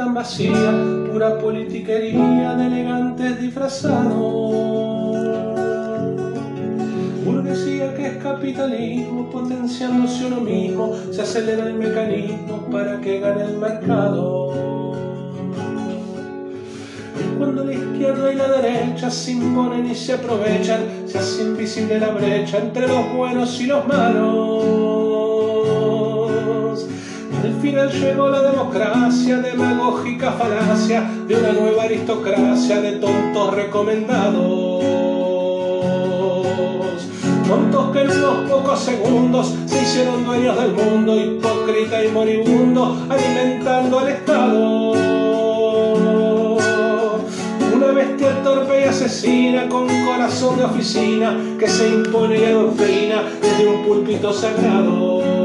tan vacía, pura politiquería de elegantes disfrazados. Burguesía que es capitalismo, potenciándose uno mismo, se acelera el mecanismo para que gane el mercado. Cuando la izquierda y la derecha se imponen y se aprovechan, se hace invisible la brecha entre los buenos y los malos. Al final llegó la democracia, demagógica falacia de una nueva aristocracia de tontos recomendados. Tontos que en unos pocos segundos se hicieron dueños del mundo, hipócrita y moribundo, alimentando al Estado. Una bestia torpe y asesina con corazón de oficina que se impone y adoctrina desde un púlpito sagrado.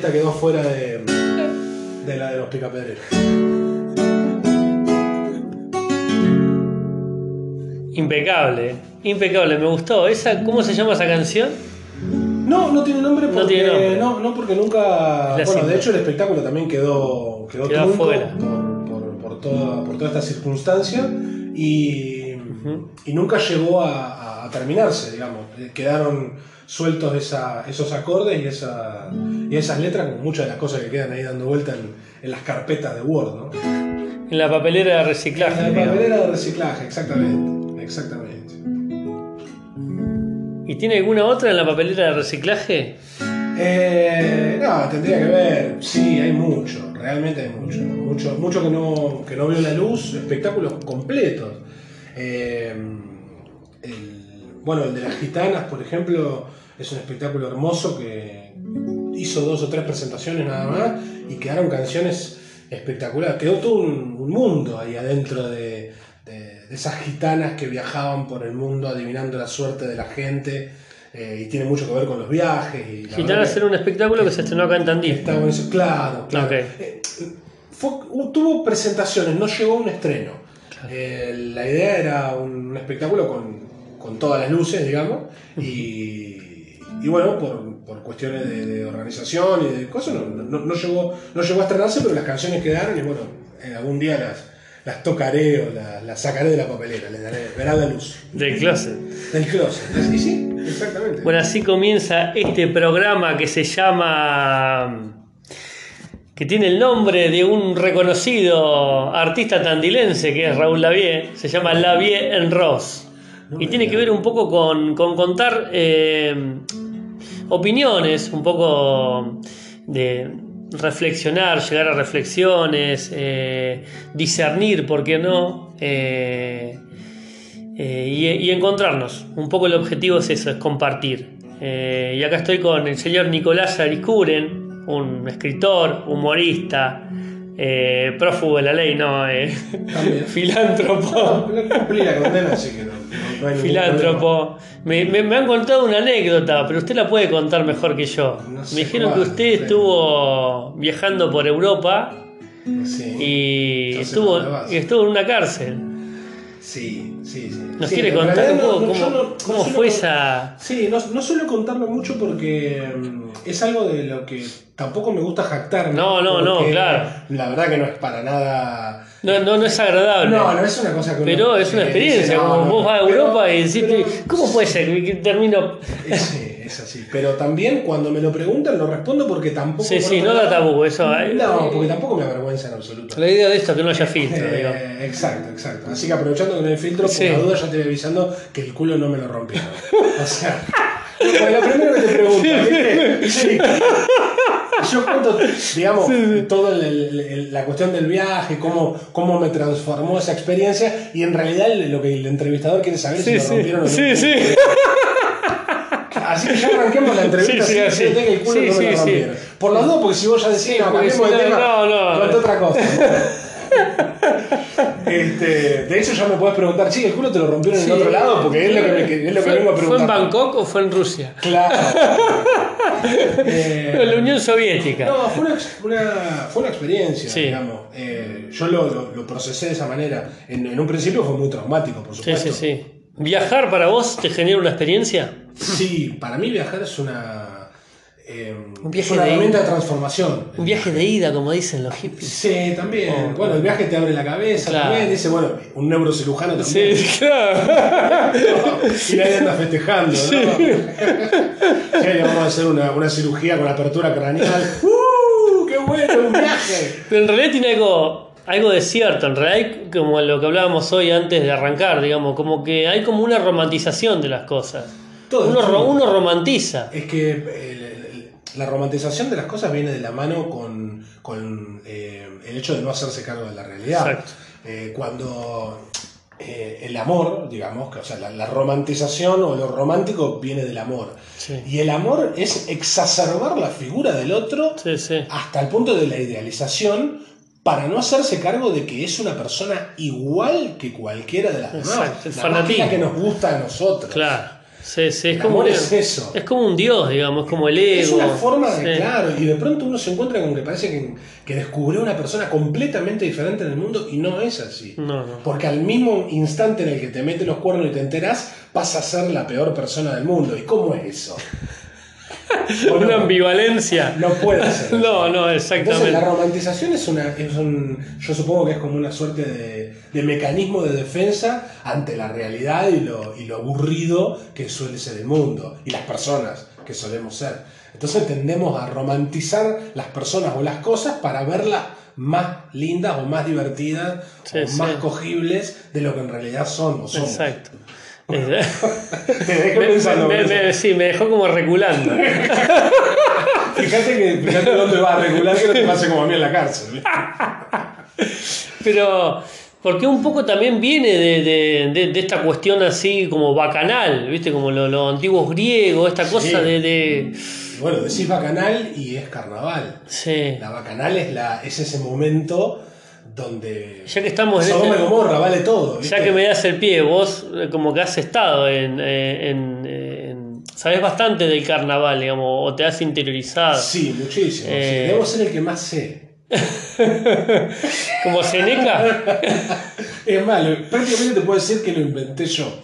Esta quedó fuera de, de la de los picapedreros. Impecable, impecable, me gustó. ¿Esa, ¿Cómo se llama esa canción? No, no tiene nombre porque, No tiene nombre. no, no, porque nunca. Bueno, de hecho, el espectáculo también quedó, quedó, afuera. Por, por- por toda, por toda esta circunstancia y, y nunca llegó a, a terminarse, digamos. Eh, Quedaron sueltos esa- esos acordes y, esa, y esas letras, con muchas de las cosas que quedan ahí dando vuelta en, en las carpetas de Word, ¿no? En la papelera de reciclaje. La digamos. papelera de reciclaje, exactamente. Exactamente. ¿Y tiene alguna otra en la papelera de reciclaje? Eh, no, tendría que ver. Sí, hay mucho, realmente hay mucho. Mucho, mucho que, no, que no veo la luz, espectáculos completos. Eh, el- bueno, el de las gitanas, por ejemplo, es un espectáculo hermoso que hizo dos o tres presentaciones nada más y quedaron canciones espectaculares. Quedó todo un, un mundo ahí adentro de, de- de esas gitanas que viajaban por el mundo adivinando la suerte de la gente. eh, y tiene mucho que ver con los viajes. Y Gitanas era un espectáculo que se estrenó acá en Tandil. eso. Claro, claro. Ok. Eh, fue- tuvo presentaciones, no llegó a un estreno. Eh, la idea era un, espectáculo con, con todas las luces, digamos, y, y bueno, por, por cuestiones de, de organización y de cosas, no, no- no llegó, no llegó a estrenarse, pero las canciones quedaron y bueno, en algún día las, las tocaré o las, las sacaré de la papelera, les daré, verá la luz. Del closet. Del closet. Y sí, exactamente. Bueno, así comienza este programa que se llama. que tiene el nombre de un reconocido artista tandilense que es Raúl Lavie. Se llama Lavie en Ross. Y tiene que ver un poco con, con contar eh, opiniones, un poco de reflexionar, llegar a reflexiones, eh, discernir, ¿por qué no? Eh, y, y encontrarnos. Un poco el objetivo es eso, es compartir. Y acá estoy con el señor Nicolás Aricuren, un escritor, humorista, eh, prófugo de la ley, no, eh, filántropo. No, cumplí la condena, así que no, no- no hay ningún Filántropo. Me, me- me han contado una anécdota, pero usted la puede contar mejor que yo. No sé me dijeron que usted pero- estuvo viajando por Europa. Sí. y estuvo, y estuvo en una cárcel. Sí, sí, sí. ¿Nos Sí, quiere contar un poco no, cómo, no- fue esa... Sí, no, no suelo contarlo mucho porque mm, es algo de lo que tampoco me gusta jactarme. No, no, no, claro. La verdad que no es para nada. No, no, no es agradable. No, no es una cosa que uno- pero es una experiencia, dice, como vos vas a pero- Europa y decís, pero- ¿cómo puede ser que termino...? Es, es así. Pero también cuando me lo preguntan lo respondo porque tampoco. Sí, sí, no da tabú, eso... eh, No, porque tampoco me avergüenza en absoluto. La idea de esto es que no haya filtro. Eh, exacto, exacto. Así que aprovechando que no hay filtro, por Sí. la duda ya te voy avisando que el culo no me lo rompieron. O sea, lo primero que te pregunto, ¿viste? Sí. Yo cuento, digamos, toda la cuestión del viaje, cómo, cómo me transformó esa experiencia, y en realidad lo que el entrevistador quiere saber es si lo rompieron o no. sí, sí. Así que ya arranquemos la entrevista Sí, sí, sí. que el culo Sí, no me sí, sí. Por las dos, porque si vos ya decís, Sí, no, cambiemos de no, tema, no, no. cuenta otra cosa. Este, de hecho, ya me puedes preguntar, sí, el culo te lo rompieron Sí. en otro lado, porque es lo que, me, es lo que ¿Fue, vengo a ¿Fue preguntar. en Bangkok o fue en Rusia? Claro. Eh, En la Unión Soviética. no, fue una, una- fue una experiencia, Sí. digamos. Eh, yo lo, lo- lo procesé de esa manera. En, en un principio fue muy traumático, por Sí, supuesto. sí, sí. ¿Viajar para vos te genera una experiencia? Sí, para mí viajar es una. eh, Un es viaje una de herramienta ida. de transformación. Un viaje de ida, como dicen los hippies. Sí, también. Oh. Bueno, el viaje te abre la cabeza Claro. también. Dice, bueno, un neurocirujano también. Sí, claro. y nadie anda festejando, ¿no? Sí, vamos a hacer una, una cirugía con apertura craneal. ¡Uh! ¡Qué bueno! ¡Un viaje! Pero en realidad tiene algo, algo de cierto, en realidad como lo que hablábamos hoy antes de arrancar, digamos, como que hay como una romantización de las cosas. Todo uno, ro- uno romantiza. Es que el- el- la romantización de las cosas viene de la mano con, con, eh, el hecho de no hacerse cargo de la realidad. Exacto. Eh, cuando eh, el amor, digamos, que, o sea, la, la romantización o lo romántico viene del amor. Sí. Y el amor es exacerbar la figura del otro Sí, sí. hasta el punto de la idealización para no hacerse cargo de que es una persona igual que cualquiera de las demás. El la fanatismo. que nos gusta a nosotros. Claro. Sí, sí, es El como, un- es eso. es como un dios, digamos, es como el ego. Es una forma de, Sí. claro, y de pronto uno se encuentra con que parece que, que descubrió una persona completamente diferente en el mundo y no es así. No, no. Porque al mismo instante en el que te mete los cuernos y te enteras, vas a ser la peor persona del mundo. ¿Y cómo es eso? Una ambivalencia. no puede ser. No, no, Entonces exactamente. la romantización es una, es un, yo supongo que es como una suerte de, de mecanismo de defensa ante la realidad y lo, y lo aburrido que suele ser el mundo y las personas que solemos ser. Entonces tendemos a romantizar las personas o las cosas para verlas más lindas o más divertidas Sí, o sí. más cogibles de lo que en realidad son o somos. Exacto. Me- sí, me dejó como reculando. Fíjate que fíjate dónde va a regular que no te pase como a mí en la cárcel. Pero, porque un poco también viene de, de- de- de esta cuestión así como bacanal, ¿viste? Como lo- los antiguos griegos, esta cosa Sí. de, Bueno, decís bacanal y es carnaval. Sí. La bacanal es, la, es ese momento donde. Ya que estamos en Sodoma este- y Gomorra vale todo. ¿viste? Ya que me das el pie, vos eh, como que has estado en, eh, en- en- Sabés bastante del carnaval, digamos, o te has interiorizado. Sí, muchísimo. sí. Eh. Debo ser el que más sé. Como Seneca. Es más, lo- prácticamente te puedo decir que lo inventé yo.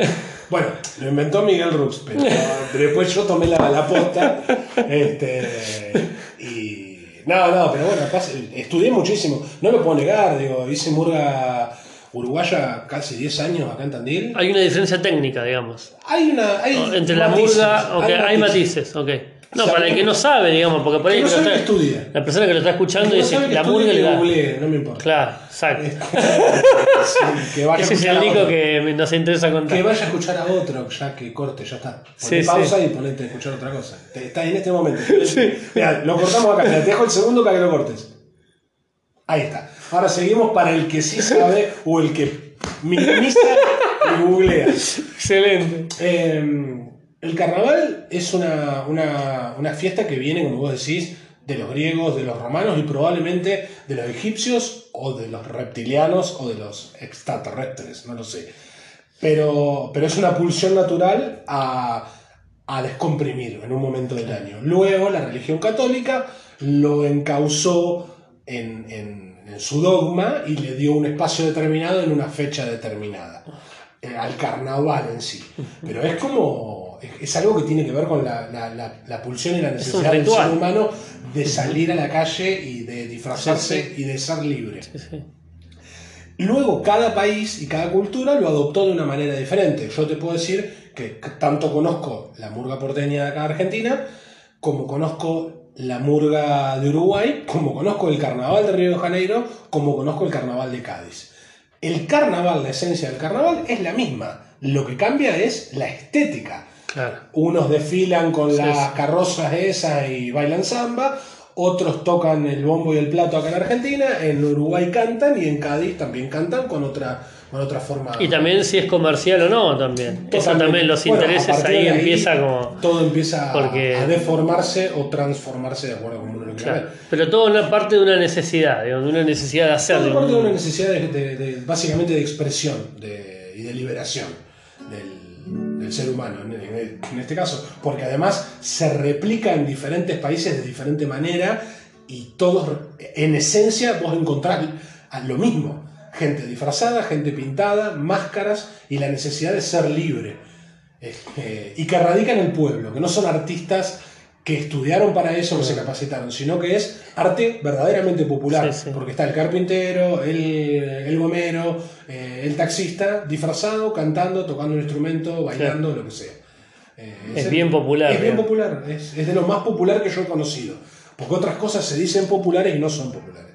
Bueno, lo inventó Miguel Rux, pero después yo tomé la, la posta. Este, y. No, no, pero bueno, estudié muchísimo. No lo puedo negar, digo, hice murga uruguaya casi 10 años acá en Tandil. Hay una diferencia técnica, digamos. Hay una. Hay Entre la murga, ok, hay matices, ok. No, O sea, para el que no sabe, digamos, porque por ahí que no que lo sabe está- que estudia. la persona que lo está escuchando No dice que la murga y que la. googlee, no me importa. Claro, exacto. Sí, que vaya a Ese es el otro. que nos interesa contar. Que vaya a escuchar a otro, ya que corte, ya está. Sí, Poné sí. pausa y ponete a escuchar otra cosa. Está en este momento. Mira, lo cortamos acá. Te dejo el segundo para que lo cortes. Ahí está. Ahora seguimos para el que sí sabe o el que minimiza y googlea. Excelente. Eh, el carnaval es una, una- una fiesta que viene, como vos decís, de los griegos, de los romanos y probablemente de los egipcios o de los reptilianos o de los extraterrestres, no lo sé. Pero, pero es una pulsión natural a, a descomprimir en un momento del año. Luego la religión católica lo encauzó en, en- en su dogma y le dio un espacio determinado en una fecha determinada, eh, al carnaval en sí. Pero es como, es, es algo que tiene que ver con la, la- la- la pulsión y la necesidad del ser humano de salir a la calle y de disfrazarse y de ser libre. Sí, sí. Luego cada país y cada cultura lo adoptó de una manera diferente. Yo te puedo decir que tanto conozco la murga porteña de acá de Argentina, como conozco la murga de Uruguay, como conozco el carnaval de Río de Janeiro, como conozco el carnaval de Cádiz. El carnaval, la esencia del carnaval es la misma. Lo que cambia es la estética. Claro. Unos desfilan con Sí, las sí. carrozas esas y bailan samba, otros tocan el bombo y el plato acá en Argentina, en Uruguay cantan y en Cádiz también cantan con otra, con otra forma. Y también si es comercial o no, también. Eso también, los intereses ahí, de empieza como. Todo empieza a- Porque- a deformarse o transformarse de acuerdo con uno lo Claro. Pero todo una parte de una necesidad, digamos, de una necesidad de Todo hacerlo. parte de una necesidad de, de- de- básicamente de expresión y de liberación del, del ser humano en, este caso, porque además se replica en diferentes países de diferente manera y todos, en esencia, vos encontrás lo mismo. Gente disfrazada, gente pintada, máscaras y la necesidad de ser libre. Eh, y que radica en el pueblo, que no son artistas que estudiaron para eso, que se capacitaron, sino que es arte verdaderamente popular, Sí, sí. porque está el carpintero, el, el gomero, eh, el taxista, disfrazado, cantando, tocando un instrumento, bailando, lo que sea. Eh, Es bien popular, Es bien popular, es, es de lo más popular que yo he conocido, porque otras cosas se dicen populares y no son populares.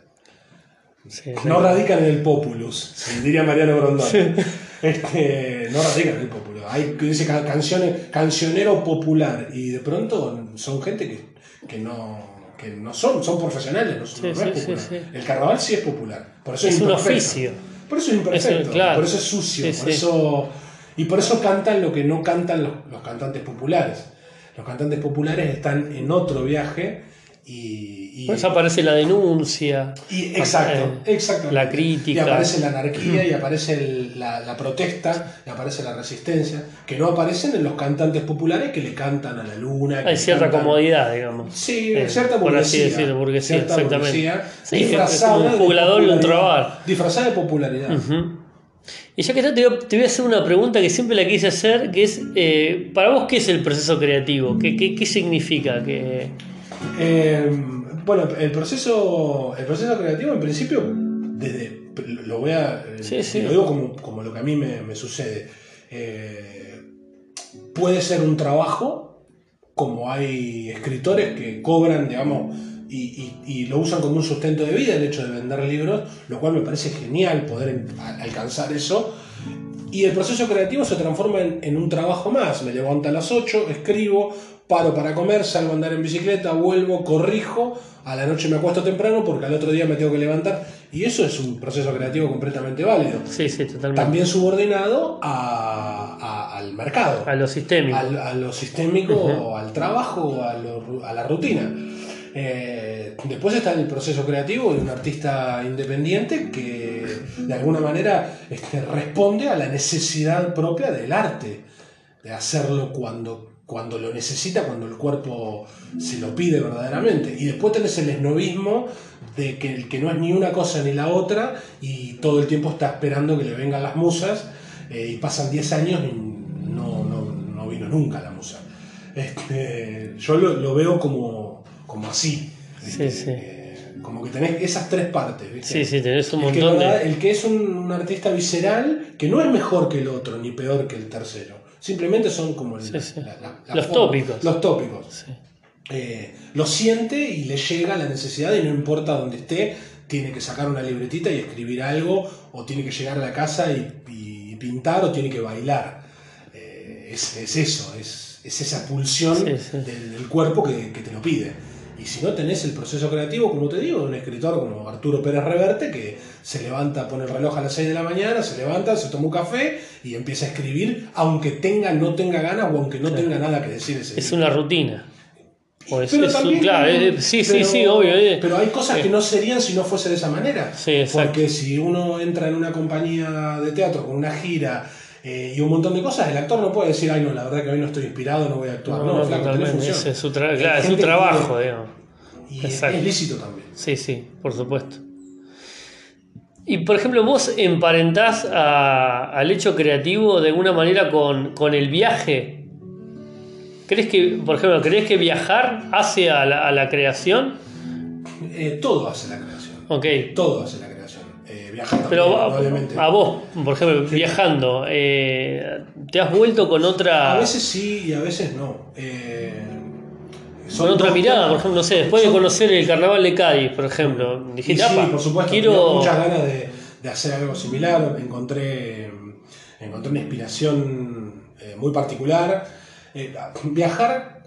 Sí, No radican en el populus, sí, diría Mariano Grondona. Este, no radican en el populus. Hay que dice ca- canciones, cancionero popular y de pronto son gente que, que no que no son, son profesionales, no, Sí, no sí, es sí, popular. sí. El carnaval sí es popular. Por eso es, Es un oficio. Por eso es imperfecto. Es claro. Por eso es sucio. Por eso, y por eso cantan lo que no cantan los, los cantantes populares. Los cantantes populares están en otro viaje y, y- Por eso aparece la denuncia. y- exacto, exactamente. la crítica. Y aparece la anarquía, y aparece el- la, la protesta, y aparece la resistencia, que no aparecen en los cantantes populares que le cantan a la luna. Hay cierta cantan- comodidad, digamos. Sí, Eh, cierta por así burguesía. decirlo, burguesía, cierta exactamente. burguesía, Sí, disfrazada un de jubilador y un. Disfrazada de popularidad. Y ya que está, te voy, a, te voy a hacer una pregunta que siempre la quise hacer, que es, eh, para vos, ¿qué es el proceso creativo? ¿Qué, qué, qué significa? que Eh, bueno, el proceso, el proceso creativo, en principio, desde, lo voy a, eh, Sí, sí. lo digo como, como lo que a mí me, me sucede. Eh, puede ser un trabajo, como hay escritores que cobran, digamos, y, y- y lo usan como un sustento de vida, el hecho de vender libros, lo cual me parece genial poder alcanzar eso. Y el proceso creativo se transforma en, en un trabajo más. Me levanto a las 8, escribo, paro para comer, salgo a andar en bicicleta, vuelvo, corrijo, a la noche me acuesto temprano porque al otro día me tengo que levantar. Y eso es un proceso creativo completamente válido. Sí, sí, totalmente. También subordinado a- a- al mercado, A lo sistémico. al- a lo sistémico, al trabajo, a, lo- a la rutina. Eh, después está el proceso creativo de un artista independiente que de alguna manera este, responde a la necesidad propia del arte, de hacerlo cuando, cuando lo necesita, cuando el cuerpo se lo pide verdaderamente. Y después tenés el esnovismo de que el que no es ni una cosa ni la otra y todo el tiempo está esperando que le vengan las musas eh, y pasan 10 años y no, no, no vino nunca la musa. Este, yo lo, lo veo como, como así. Sí, ¿viste? sí. Eh, como que tenés esas tres partes. ¿viste? Sí, sí, tenés un el, que montón de. el que es un, un artista visceral, que no es mejor que el otro, ni peor que el tercero. Simplemente son como el- Sí, sí. la- la- la Los forma. tópicos. Los tópicos. Sí. Eh, lo siente y le llega la necesidad y no importa dónde esté, tiene que sacar una libretita y escribir algo, o tiene que llegar a la casa y, y pintar, o tiene que bailar. Eh, es, es eso, es, es esa pulsión. Del, del cuerpo que, que te lo pide. Y si no tenés el proceso creativo, como te digo, un escritor como Arturo Pérez Reverte, que se levanta, pone el reloj a las 6 de la mañana, se levanta, se toma un café y empieza a escribir, aunque tenga, no tenga ganas o aunque no tenga nada que decir ese Es una rutina. O es, Pero es un- también- claro, eh, sí, sí, pero- sí, obvio. eh. Pero hay cosas que no serían si no fuese de esa manera. Sí, exacto. Porque si uno entra en una compañía de teatro con una gira eh, y un montón de cosas, el actor no puede decir, ay, no, la verdad que hoy no estoy inspirado, no voy a actuar. No, No, flaco, función. Es su, tra- claro, es su trabajo, digamos. Y es, Exacto. es lícito también. Sí, sí, por supuesto. Y por ejemplo, vos emparentás a- al hecho creativo de alguna manera con, con el viaje. ¿Crees que, por ejemplo, crees que viajar hace a la, a la creación? Eh, todo hace la creación. Ok. Todo hace la creación. Viajar también, Pero a, probablemente. a vos, por ejemplo, viajando, eh, ¿te has vuelto con otra, A veces sí y a veces no. Eh, son con otra mirada? Por ejemplo, no sé, después de conocer el carnaval de Cádiz, por ejemplo, dijiste, sí, "Apa, por supuesto, quiero... muchas ganas de, de hacer algo similar. Encontré, encontré una inspiración eh, muy particular. Viajar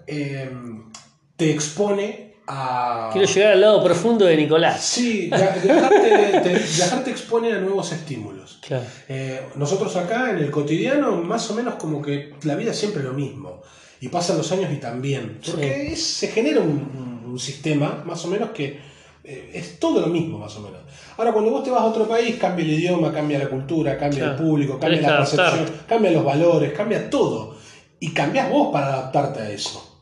te expone a. Quiero llegar al lado profundo de Nicolás. Sí, via- viajar te, viajar te expone a nuevos estímulos. Claro. Eh, nosotros acá en el cotidiano, más o menos como que la vida es siempre lo mismo. Y pasan los años y también. Porque es- se genera un, un- un sistema, más o menos, que eh, es todo lo mismo, más o menos. Ahora, cuando vos te vas a otro país, cambia el idioma, cambia la cultura, cambia Claro. el público, cambia Tenés la percepción, cambia los valores, cambia todo. Y cambias vos para adaptarte a eso.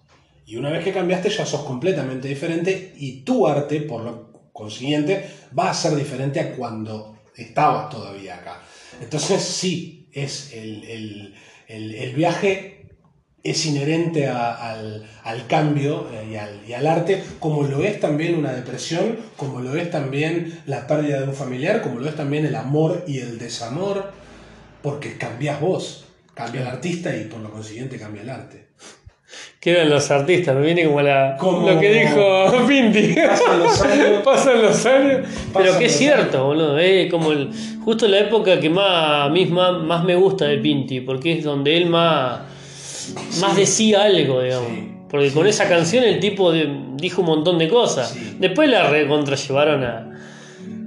Y una vez que cambiaste ya sos completamente diferente y tu arte, por lo consiguiente, va a ser diferente a cuando estabas todavía acá. Entonces sí, es el, el- el- el viaje es inherente a- al, al cambio eh, y, al, y al arte, como lo es también una depresión, como lo es también la pérdida de un familiar, como lo es también el amor y el desamor, porque cambias vos, cambia el artista y por lo consiguiente cambia el arte. ¿Qué eran los artistas? Me viene como, la, Como- lo que dijo Pinti. Pasan los años. Pasan los años. Pero que es cierto, boludo. Es como el, justo la época que más, a mí más, me gusta de Pinti, porque es donde él más, más decía algo, digamos. Sí. Porque con esa canción el tipo de- dijo un montón de cosas. Después la recontrallevaron a,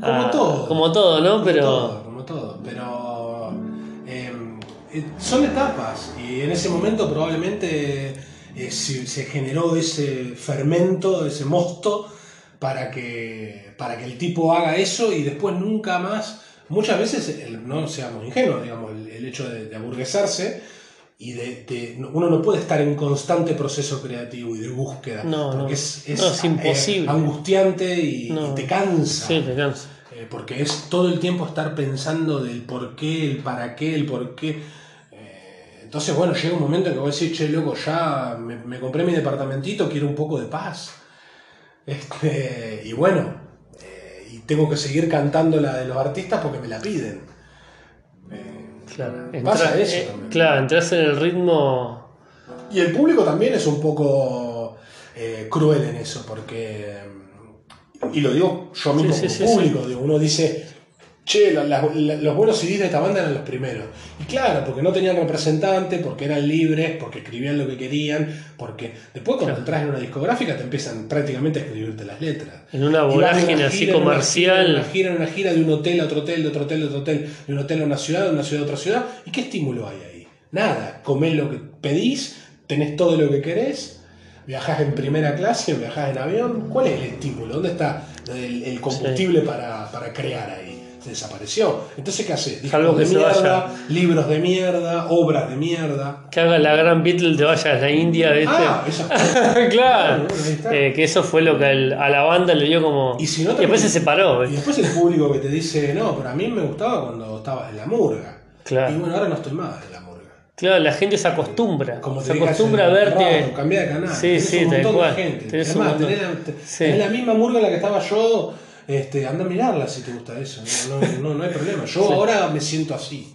Como a- todo. Como todo, ¿no? Como Pero. todo, como todo. Pero eh, eh, son etapas y en ese momento probablemente eh, se, se generó ese fermento, ese mosto para que, para que el tipo haga eso y después nunca más. Muchas veces, el- no seamos ingenuos, digamos, el, el hecho de, de aburguesarse y de, de- no- uno no puede estar en constante proceso creativo y de búsqueda No, porque no. es, es, No, es eh, imposible. angustiante y, No. y te cansa. Sí, te cansa. Eh, porque es todo el tiempo estar pensando del por qué, el para qué, el por qué. Entonces, bueno, llega un momento en que voy a decir, che, loco, ya me, me compré mi departamentito, quiero un poco de paz. Este, y bueno, eh, y tengo que seguir cantando la de los artistas porque me la piden. Eh, Claro. Pasa Entra- eso eh, también. claro, entras en el ritmo. Y el público también es un poco cruel en eso, porque, y lo digo yo mismo Sí, como sí, sí, público, digo, uno dice, che, la- la- la- los buenos CDs de esta banda eran los primeros. Y claro, porque no tenían representante, porque eran libres, porque escribían lo que querían, porque después cuando Claro. entras en una discográfica te empiezan prácticamente a escribirte las letras. En una vorágine una así gira en una gira, en comercial. una gira, en una gira de un hotel a otro hotel, de otro hotel, de otro hotel, de un hotel a una ciudad, de una ciudad a otra ciudad. ¿Y qué estímulo hay ahí? Nada. Comés lo que pedís, tenés todo lo que querés, viajás en primera clase, viajás en avión. ¿Cuál es el estímulo? ¿Dónde está el, el combustible para, para crear ahí? Desapareció. Entonces, ¿qué haces? Discos Algo que de se mierda, vaya. libros de mierda, obras de mierda. Que haga la gran Beatle te vaya a la India, ¿viste? Ah, claro. Eh, que eso fue lo que a la banda le dio como. Y si no, después se separó, Y después el público que te dice, no, pero a mí me gustaba cuando estabas en la murga. Claro. Y bueno, ahora no estoy más en la murga. Claro, la gente se acostumbra. Como se acostumbra a hace verte. cambiá de canal. Sí, Tenés sí, un montón de gente. Tenés, Sí. tenés la misma murga en la que estaba yo. Este, anda a mirarla si te gusta eso. No, no, no, no hay problema. Yo ahora me siento así.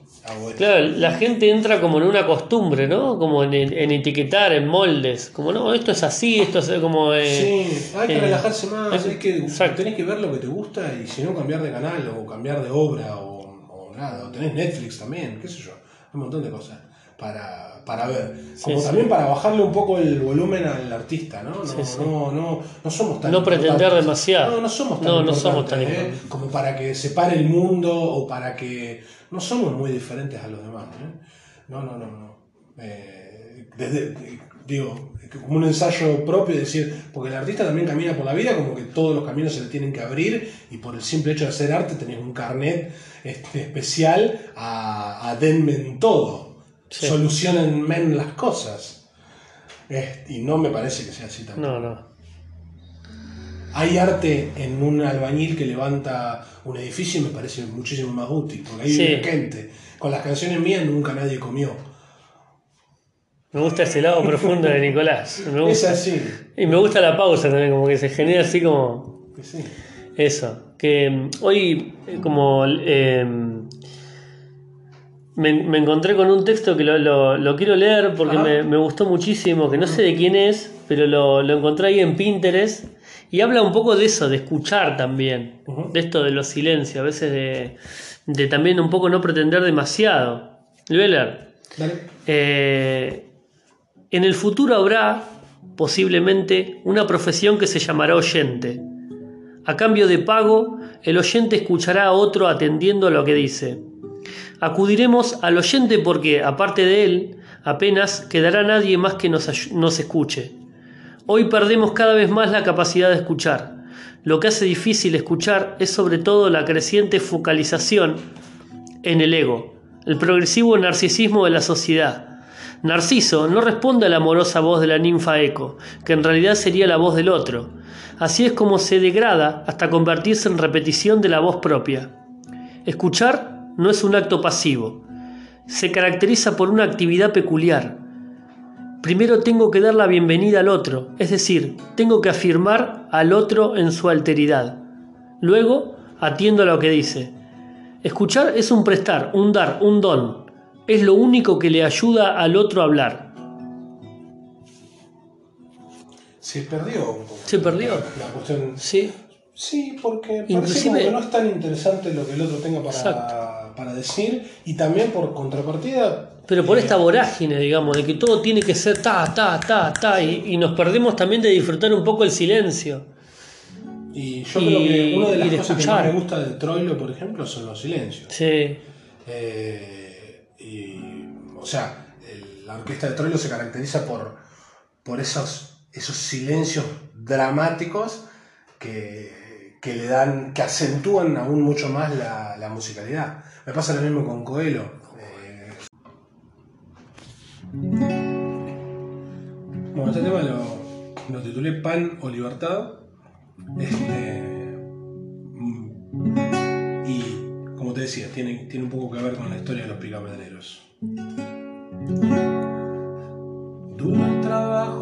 Claro, la gente entra como en una costumbre, ¿no? Como en, en etiquetar, en moldes. Como, no, esto es así, esto es como. eh, Sí, hay que eh, relajarse más, es- hay que, exacto. tenés que ver lo que te gusta y si no cambiar de canal o cambiar de obra o, o nada, o tenés Netflix también, qué sé yo, un montón de cosas para, para ver. Como sí. también para bajarle un poco el volumen al artista, ¿no? No, Sí, no, no, no somos tan No pretender demasiado. No, no somos tan No, somos tan ¿eh? Como para que separe el mundo o para que... No somos muy diferentes a los demás, ¿eh? No, no, no, no. Eh, desde, digo, como un ensayo propio, es decir, porque el artista también camina por la vida como que todos los caminos se le tienen que abrir y por el simple hecho de hacer arte tenés un carnet este, especial a, a denme en todo, Sí. solucionenme las cosas. Eh, y no me parece que sea así tampoco. No, no. Hay arte en un albañil que levanta un edificio y me parece muchísimo más útil, porque ahí Sí. vive gente. Con las canciones mías nunca nadie comió. Me gusta ese lado profundo de Nicolás. Me Es gusta. así. Y me gusta la pausa también, como que se genera así como. sí. Eso, que mm, hoy eh, como eh, me, me encontré con un texto que lo, lo- lo quiero leer porque me, me gustó muchísimo, que no sé de quién es, pero lo, lo encontré ahí en Pinterest y habla un poco de eso, de escuchar también, de esto de los silencios, a veces de, de también un poco no pretender demasiado. Lo voy a leer. Eh, en el futuro habrá, posiblemente, una profesión que se llamará oyente. A cambio de pago, el oyente escuchará a otro atendiendo a lo que dice. Acudiremos al oyente porque, aparte de él, apenas quedará nadie más que nos, escuche. Hoy perdemos cada vez más la capacidad de escuchar. Lo que hace difícil escuchar es sobre todo la creciente focalización en el ego, el progresivo narcisismo de la sociedad. Narciso no responde a la amorosa voz de la ninfa Eco, que en realidad sería la voz del otro. Así es como se degrada hasta convertirse en repetición de la voz propia. Escuchar no es un acto pasivo, se caracteriza por una actividad peculiar. primero tengo que dar la bienvenida al otro, es decir, tengo que afirmar al otro en su alteridad. Luego, atiendo a lo que dice. Escuchar es un prestar, un dar, un don. Es lo único que le ayuda al otro a hablar. Se perdió un poco. Se perdió. La cuestión. Sí, Sí, porque Inclusive- que no es tan interesante lo que el otro tenga para, Exacto. Para decir. Y también por contrapartida. pero por eh, esta vorágine, digamos, de que todo tiene que ser ta, ta, ta, ta, y, y nos perdemos también de disfrutar un poco el silencio. Y yo y- creo que una de las de cosas que más me gusta de Troilo, por ejemplo, son los silencios. Sí, Eh, y, o sea, el- la orquesta de Troilo se caracteriza por, por esos, esos silencios dramáticos que, que le dan, que acentúan aún mucho más la, musicalidad. Me pasa lo mismo con Coelho. Eh, bueno, este tema lo, lo titulé Pan o Libertad. Este, y como te decía, tiene, tiene un poco que ver con la historia de los picamedreros.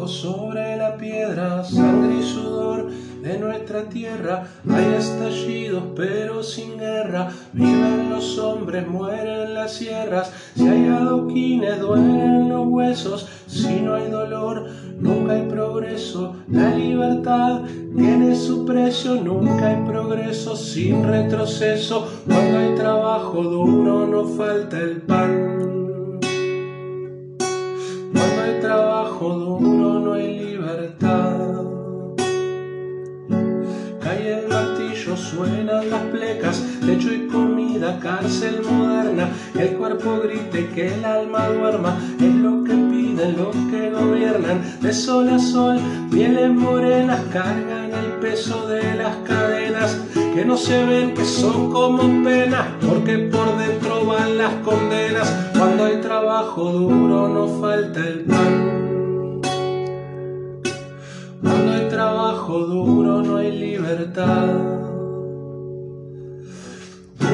Sobre la piedra, sangre y sudor de nuestra tierra. Hay estallidos pero sin guerra. Viven los hombres, mueren las sierras. Si hay adoquines, duelen los huesos. Si no hay dolor, nunca hay progreso. La libertad tiene su precio, nunca hay progreso sin retroceso. Cuando hay trabajo duro, no falta el pan. Cuando hay trabajo duro suenan las plecas, techo y comida, cárcel moderna. El cuerpo grite, que el alma duerma, es lo que piden los que gobiernan. De sol a sol, pieles morenas cargan el peso de las cadenas. Que no se ven, que son como penas, porque por dentro van las condenas. Cuando hay trabajo duro no falta el pan. Cuando hay trabajo duro no hay libertad.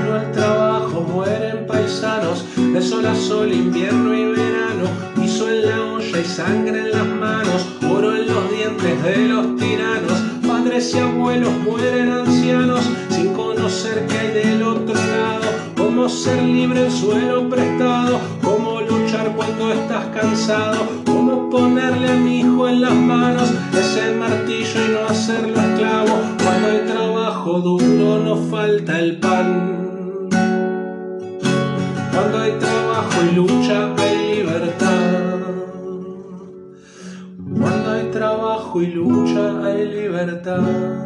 El trabajo, mueren paisanos, de sol a sol, invierno y verano. Piso en la olla y sangre en las manos, oro en los dientes de los tiranos. Padres y abuelos mueren ancianos, sin conocer qué hay del otro lado. Cómo ser libre en suelo prestado, cómo luchar cuando estás cansado, cómo ponerle a mi hijo en las manos ese martillo y no hacerlo esclavo. Cuando hay trabajo duro no falta el pan. Cuando hay trabajo y lucha hay libertad. Cuando hay trabajo y lucha hay libertad.